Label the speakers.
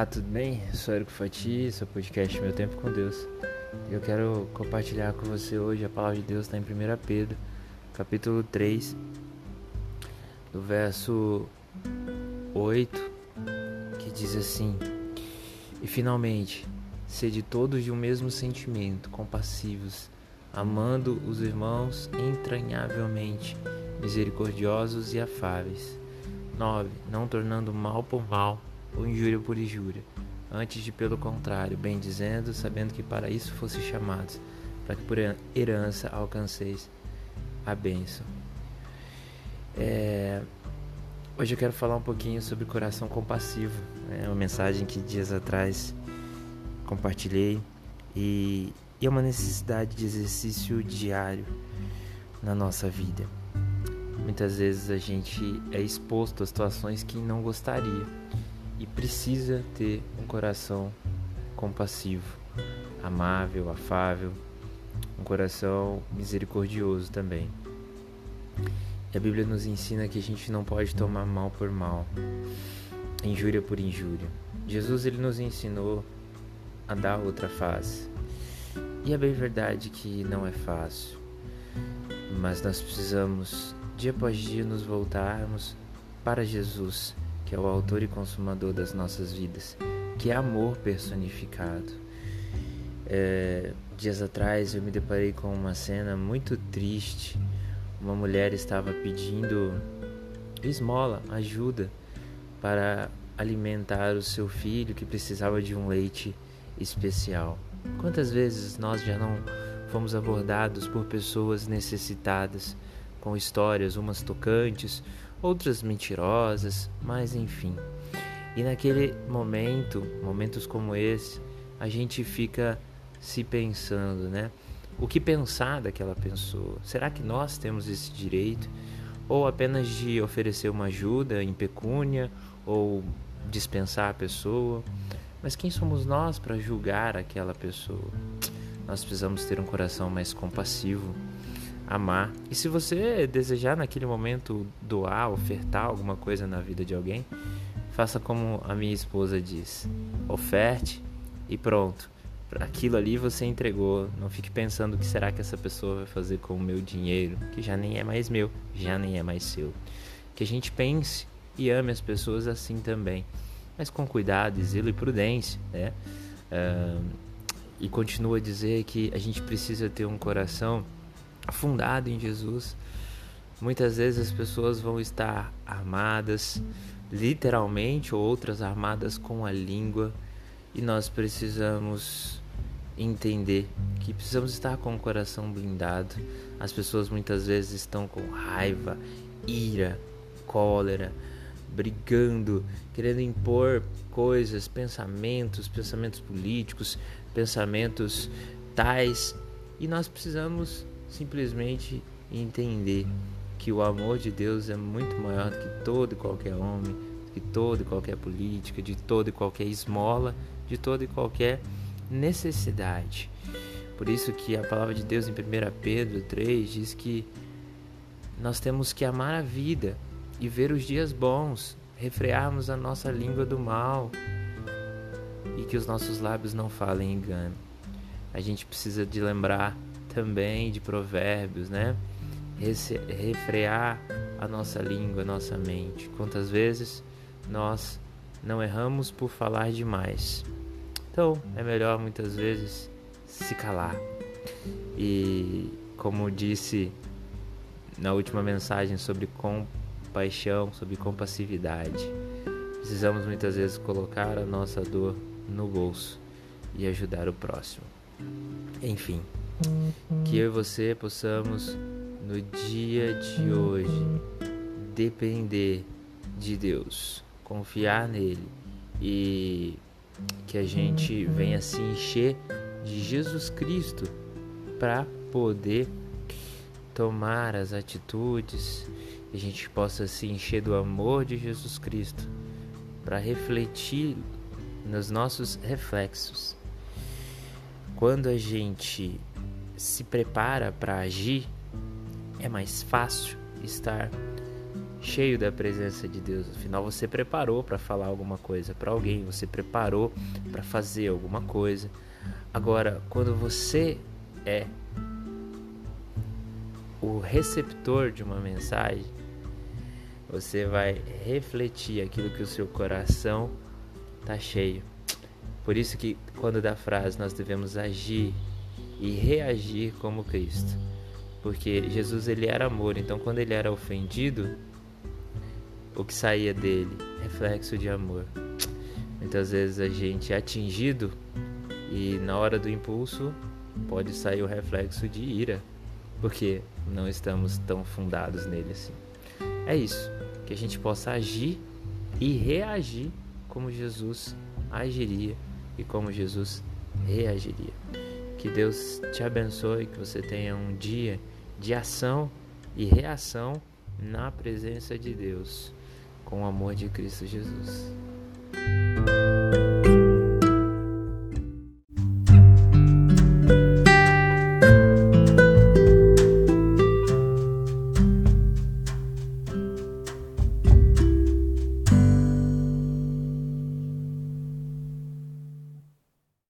Speaker 1: Olá, tudo bem? Sou Érico Fati, sou podcast Meu Tempo com Deus. Eu quero compartilhar com você hoje a palavra de Deus está em 1 Pedro, capítulo 3, do verso 8, que diz assim: E finalmente, sede todos de um mesmo sentimento, compassivos, amando os irmãos entranhavelmente, misericordiosos e afáveis. 9. Não tornando mal por mal ou injúria por injúria, antes de, pelo contrário, bem dizendo, sabendo que para isso fosse chamados, para que por herança alcanceis a bênção. É... Hoje eu quero falar um pouquinho sobre coração compassivo. É uma mensagem que dias atrás compartilhei e, é uma necessidade de exercício diário na nossa vida. Muitas vezes a gente é exposto a situações que não gostaria e precisa ter um coração compassivo, amável, afável, um coração misericordioso também. E a Bíblia nos ensina que a gente não pode tomar mal por mal, injúria por injúria. Jesus ele nos ensinou a dar outra face. E é bem verdade que não é fácil, mas nós precisamos dia após dia nos voltarmos para Jesus que é o autor e consumador das nossas vidas, que é amor personificado. É, dias atrás eu me deparei com uma cena muito triste. Uma mulher estava pedindo esmola, ajuda para alimentar o seu filho que precisava de um leite especial. Quantas vezes nós já não fomos abordados por pessoas necessitadas com histórias, umas tocantes, outras mentirosas, mas enfim. E naquele momento, momentos como esse, a gente fica se pensando, né? O que pensar daquela pessoa? Será que nós temos esse direito? Ou apenas de oferecer uma ajuda em pecúnia ou dispensar a pessoa? Mas quem somos nós para julgar aquela pessoa? Nós precisamos ter um coração mais compassivo amar. E se você desejar naquele momento doar, ofertar alguma coisa na vida de alguém, faça como a minha esposa diz: oferte e pronto. Aquilo ali você entregou. Não fique pensando o que será que essa pessoa vai fazer com o meu dinheiro, que já nem é mais meu, já nem é mais seu. Que a gente pense e ame as pessoas assim também, mas com cuidado, zelo e prudência, né? Uh, e continua a dizer que a gente precisa ter um coração fundado em Jesus. Muitas vezes as pessoas vão estar armadas, literalmente, ou outras armadas com a língua, e nós precisamos entender que precisamos estar com o coração blindado. As pessoas muitas vezes estão com raiva, ira, cólera, brigando, querendo impor coisas, pensamentos, pensamentos políticos, pensamentos tais, e nós precisamos simplesmente entender que o amor de Deus é muito maior do que todo e qualquer homem, de toda e qualquer política, de toda e qualquer esmola, de toda e qualquer necessidade. Por isso que a palavra de Deus em 1 Pedro 3 diz que nós temos que amar a vida e ver os dias bons, refrearmos a nossa língua do mal e que os nossos lábios não falem engano. A gente precisa de lembrar também de provérbios, né? refrear a nossa língua, a nossa mente. Quantas vezes nós não erramos por falar demais. Então, é melhor muitas vezes se calar. E como disse na última mensagem sobre compaixão, sobre compassividade, precisamos muitas vezes colocar a nossa dor no bolso e ajudar o próximo. Enfim, que eu e você possamos no dia de hoje depender de Deus, confiar nele e que a gente venha se encher de Jesus Cristo para poder tomar as atitudes, que a gente possa se encher do amor de Jesus Cristo para refletir nos nossos reflexos. Quando a gente se prepara para agir, é mais fácil estar cheio da presença de Deus. Afinal, você preparou para falar alguma coisa para alguém, você preparou para fazer alguma coisa. Agora, quando você é o receptor de uma mensagem, você vai refletir aquilo que o seu coração está cheio. Por isso que quando da frase nós devemos agir e reagir como Cristo. Porque Jesus ele era amor, então quando ele era ofendido, o que saía dele, reflexo de amor. Muitas vezes a gente é atingido e na hora do impulso pode sair o reflexo de ira, porque não estamos tão fundados nele assim. É isso, que a gente possa agir e reagir como Jesus agiria e como Jesus reagiria. Que Deus te abençoe, que você tenha um dia de ação e reação na presença de Deus, com o amor de Cristo Jesus.